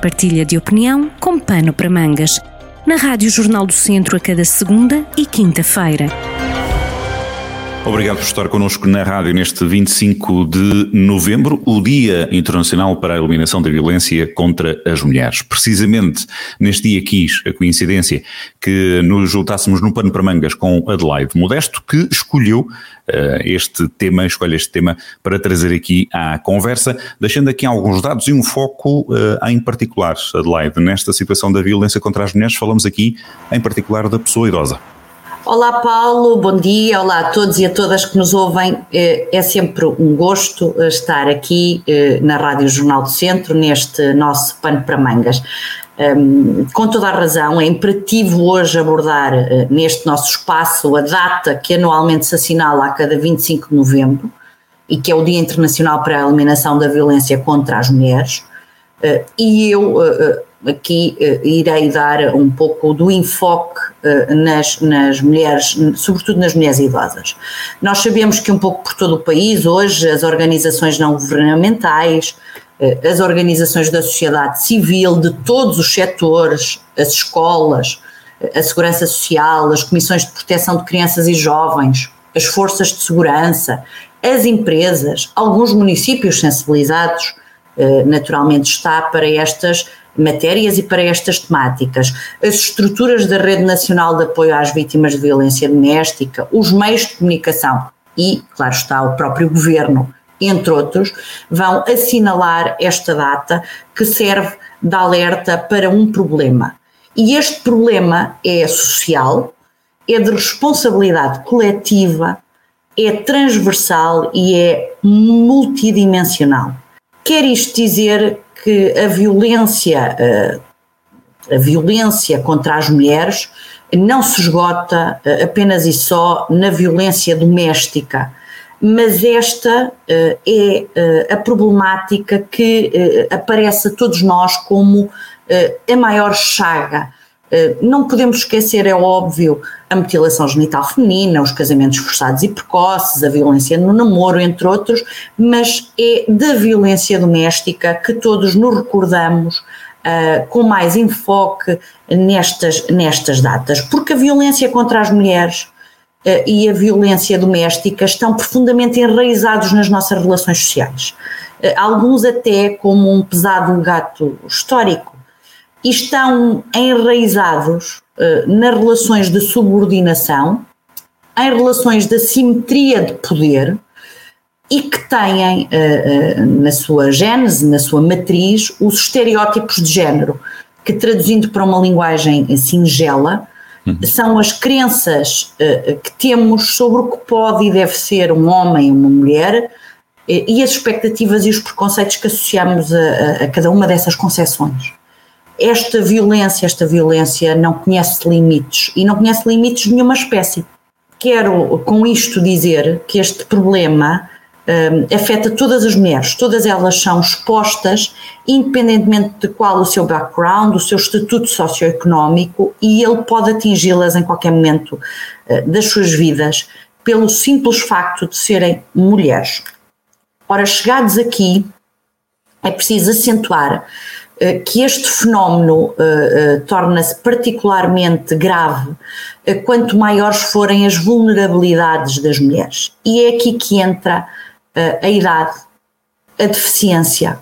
Partilha de opinião com pano para mangas. Na Rádio Jornal do Centro a cada segunda e quinta-feira. Obrigado por estar connosco na rádio neste 25 de novembro, o Dia Internacional para a Eliminação da Violência contra as Mulheres. Precisamente neste dia quis a coincidência que nos juntássemos no pano para mangas com Adelaide Modesto, que escolheu uh, este tema, escolhe este tema para trazer aqui à conversa, deixando aqui alguns dados e um foco uh, em particular, Adelaide, nesta situação da violência contra as mulheres, falamos aqui em particular da pessoa idosa. Olá Paulo, bom dia, olá a todos e a todas que nos ouvem. Eh, é sempre um gosto eh, estar aqui eh, na Rádio Jornal do Centro, neste nosso pano para mangas. Ehm, com toda a razão, é imperativo hoje abordar neste nosso espaço a data que anualmente se assinala a cada 25 de novembro e que é o Dia Internacional para a Eliminação da Violência contra as Mulheres. E eu aqui uh, irei dar um pouco do enfoque uh, nas, nas mulheres, sobretudo nas mulheres idosas. Nós sabemos que um pouco por todo o país, hoje, as organizações não governamentais, uh, as organizações da sociedade civil, de todos os setores, as escolas, a segurança social, as comissões de proteção de crianças e jovens, as forças de segurança, as empresas, alguns municípios sensibilizados, naturalmente está para estas matérias e para estas temáticas. As estruturas da Rede Nacional de Apoio às Vítimas de Violência Doméstica, os meios de comunicação e, claro está, o próprio governo, entre outros, vão assinalar esta data que serve de alerta para um problema. E este problema é social, é de responsabilidade coletiva, é transversal e é multidimensional. Quer isto dizer que a violência, eh, a violência contra as mulheres não se esgota eh, apenas e só na violência doméstica, mas esta eh, é a problemática que aparece a todos nós como a maior chaga não podemos esquecer, é óbvio, a mutilação genital feminina, os casamentos forçados e precoces, a violência no namoro, entre outros, mas é da violência doméstica que todos nos recordamos uh, com mais enfoque nestas, nestas datas, porque a violência contra as mulheres uh, e a violência doméstica estão profundamente enraizados nas nossas relações sociais. Uh, alguns até como um pesado gato histórico e estão enraizados uh, nas relações de subordinação, em relações de assimetria de poder e que têm uh, uh, na sua gênese, na sua matriz, os estereótipos de género, que traduzindo para uma linguagem singela, uhum. são as crenças que temos sobre o que pode e deve ser um homem e uma mulher e as expectativas e os preconceitos que associamos a, a cada uma dessas concepções esta violência, esta violência não conhece limites e não conhece limites de nenhuma espécie. Quero com isto dizer que este problema um, afeta todas as mulheres, todas elas são expostas, independentemente de qual o seu background, o seu estatuto socioeconómico, e ele pode atingi-las em qualquer momento uh, das suas vidas, pelo simples facto de serem mulheres. Ora, chegados aqui, é preciso acentuar que este fenómeno uh, uh, torna-se particularmente grave quanto maiores forem as vulnerabilidades das mulheres. E é aqui que entra a idade, a deficiência,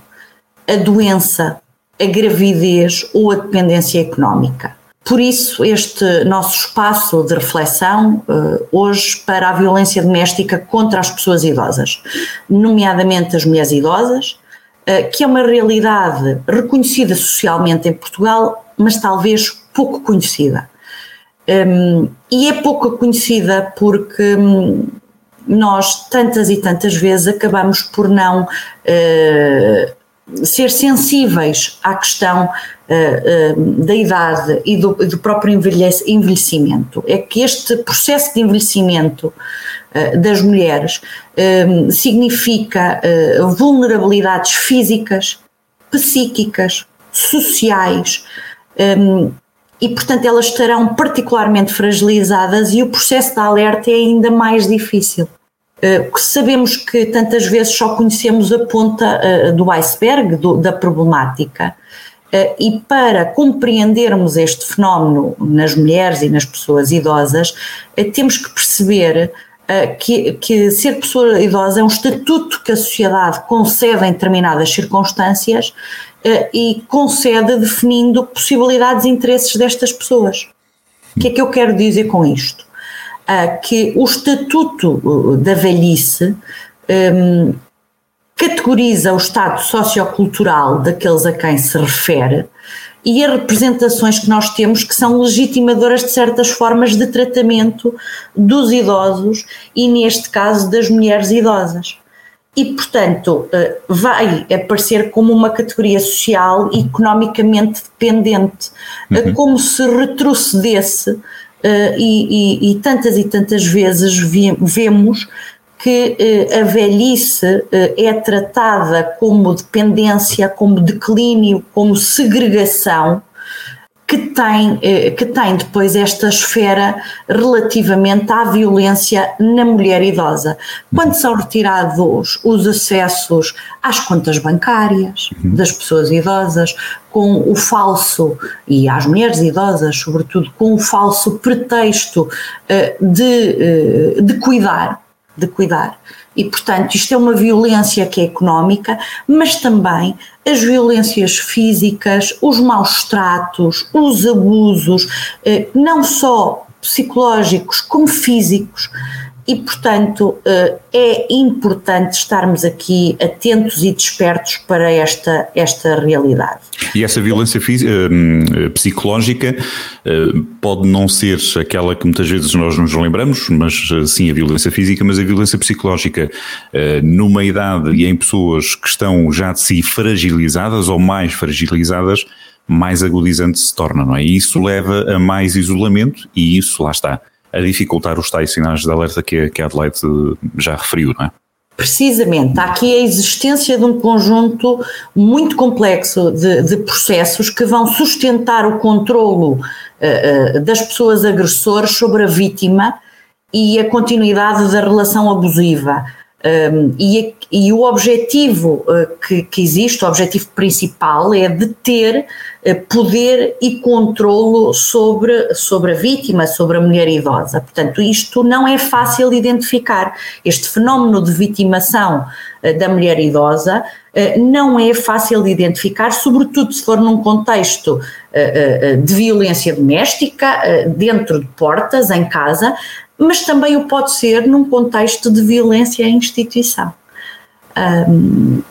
a doença, a gravidez ou a dependência económica. Por isso, este nosso espaço de reflexão hoje para a violência doméstica contra as pessoas idosas, nomeadamente as mulheres idosas, eh, que é uma realidade reconhecida socialmente em Portugal, mas talvez pouco conhecida. Um, e é pouco conhecida porque hum, nós, tantas e tantas vezes, acabamos por não uh, ser sensíveis à questão uh, uh, da idade e do, do próprio envelhecimento. É que este processo de envelhecimento uh, das mulheres significa vulnerabilidades físicas, psíquicas, sociais. E, portanto, elas estarão particularmente fragilizadas e o processo de alerta é ainda mais difícil. Uh, sabemos que tantas vezes só conhecemos a ponta uh, do iceberg do, da problemática e para compreendermos este fenómeno nas mulheres e nas pessoas idosas, temos que perceber que, que, ser pessoa idosa é um estatuto que a sociedade concede em determinadas circunstâncias e concede definindo possibilidades e interesses destas pessoas. O que é que eu quero dizer com isto? Que o estatuto da velhice um, categoriza o estado sociocultural daqueles a quem se refere e as representações que nós temos que são legitimadoras de certas formas de tratamento dos idosos e, neste caso, das mulheres idosas. E, portanto, eh, vai aparecer como uma categoria social economicamente dependente, uhum. como se retrocedesse, eh, e, e, e tantas e tantas vezes vemos que eh, a velhice eh, é tratada como dependência, como declínio, como segregação, tem, eh, que tem depois esta esfera relativamente à violência na mulher idosa. Quando são retirados os acessos às contas bancárias uhum. das pessoas idosas, com o falso, e às mulheres idosas, sobretudo, com o falso pretexto de, de cuidar de cuidar. E, portanto, isto é uma violência que é económica, mas também as violências físicas, os maus tratos, os abusos, eh, não só psicológicos como físicos, e, portanto, eh, é importante estarmos aqui atentos e despertos para esta, esta realidade. E essa violência eh, psicológica eh, pode não ser aquela que muitas vezes nós nos lembramos, mas sim a violência física, mas a violência psicológica numa idade e em pessoas que estão já de si fragilizadas ou mais fragilizadas, mais agudizante se torna, não é? E isso leva a mais isolamento e isso, lá está, a dificultar os tais sinais de alerta que, que a Adelaide já referiu, não é? Precisamente, há aqui a existência de um conjunto muito complexo de, de processos que vão sustentar o controlo uh, uh, das pessoas agressoras sobre a vítima e a continuidade da relação abusiva. Um, e, e, o objetivo uh, que, que, existe, o objetivo principal é de ter uh, poder e controlo sobre, sobre a vítima, sobre a mulher idosa. Portanto, isto não é fácil identificar. Este fenómeno de vitimação uh, da mulher idosa não é fácil de identificar, sobretudo se for num contexto de violência doméstica, dentro de portas, em casa, mas também o pode ser num contexto de violência em instituição.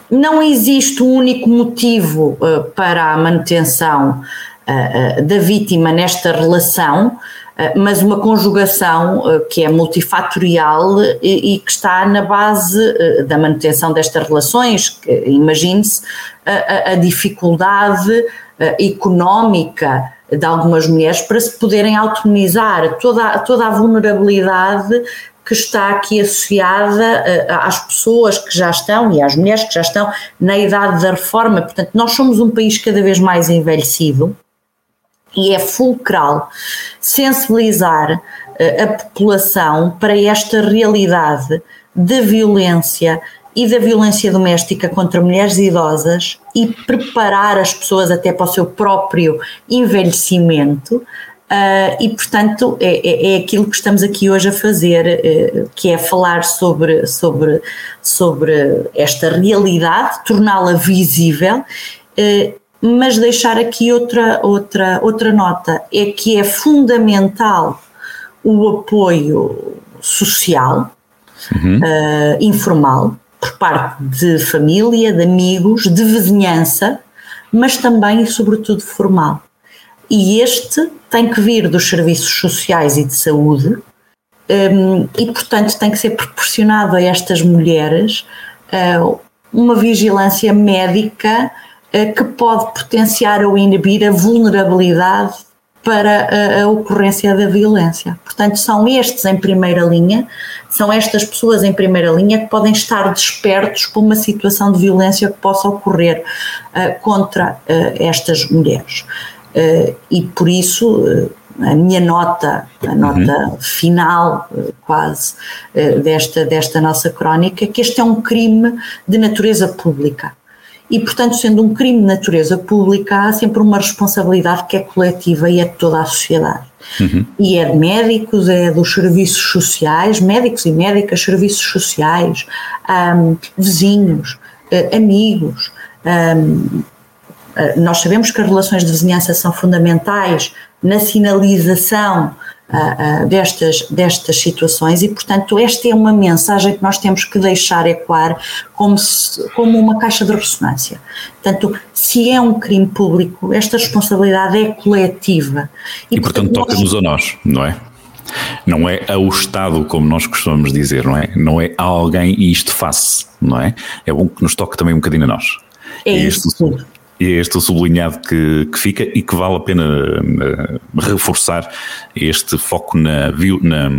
Não existe um único motivo uh, para a manutenção uh, uh, da vítima nesta relação, mas uma conjugação que é multifatorial e, que está na base da manutenção destas relações. Imagine-se a, dificuldade económica de algumas mulheres para se poderem autonomizar toda, toda a vulnerabilidade que está aqui associada uh, às pessoas que já estão e às mulheres que já estão na idade da reforma. Portanto, nós somos um país cada vez mais envelhecido e é fulcral sensibilizar uh, a população para esta realidade de violência e da violência doméstica contra mulheres idosas e preparar as pessoas até para o seu próprio envelhecimento. Uh, e, portanto, é, é, é, aquilo que estamos aqui hoje a fazer, uh, que é falar sobre, sobre, sobre esta realidade, torná-la visível, uh, mas deixar aqui outra, outra, outra nota: é que é fundamental o apoio social, uhum. informal, por parte de família, de amigos, de vizinhança, mas também e sobretudo formal. E este tem que vir dos serviços sociais e de saúde, um, e portanto tem que ser proporcionado a estas mulheres uh, uma vigilância médica uh, que pode potenciar ou inibir a vulnerabilidade para a, ocorrência da violência. Portanto, são estes em primeira linha, são estas pessoas em primeira linha que podem estar despertos para uma situação de violência que possa ocorrer uh, contra uh, estas mulheres. Uh, e por isso a minha nota, a nota uhum. final quase desta, desta nossa crónica, é que este é um crime de natureza pública e, portanto, sendo um crime de natureza pública, há sempre uma responsabilidade que é coletiva e é de toda a sociedade. Uhum. E é de médicos, é dos serviços sociais, médicos e médicas, serviços sociais, um, vizinhos, uh, amigos. Um, nós sabemos que as relações de vizinhança são fundamentais na sinalização uh, uh, destas, destas situações e, portanto, esta é uma mensagem que nós temos que deixar ecoar como, se, como uma caixa de ressonância. Portanto, se é um crime público, esta responsabilidade é coletiva. E, e portanto, portanto toca-nos a nós, não é? Não é ao Estado, como nós costumamos dizer, não é? Não é a alguém e isto face, não é? É bom que nos toque também um bocadinho a nós. É, é isso. Este, e é este o sublinhado que, que fica e que vale a pena uh, reforçar este foco na, na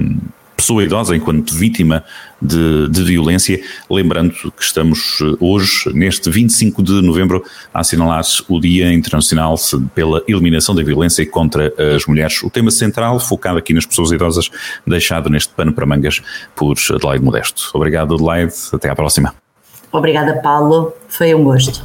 pessoa idosa enquanto vítima de, de, violência, lembrando que estamos eh, hoje, neste 25 de novembro, a assinalar o Dia Internacional pela Eliminação da Violência contra as Mulheres. O tema central, focado aqui nas pessoas idosas, deixado neste pano para mangas por Adelaide Modesto. Obrigado, Adelaide. Até à próxima. Obrigada, Paulo. Foi um gosto.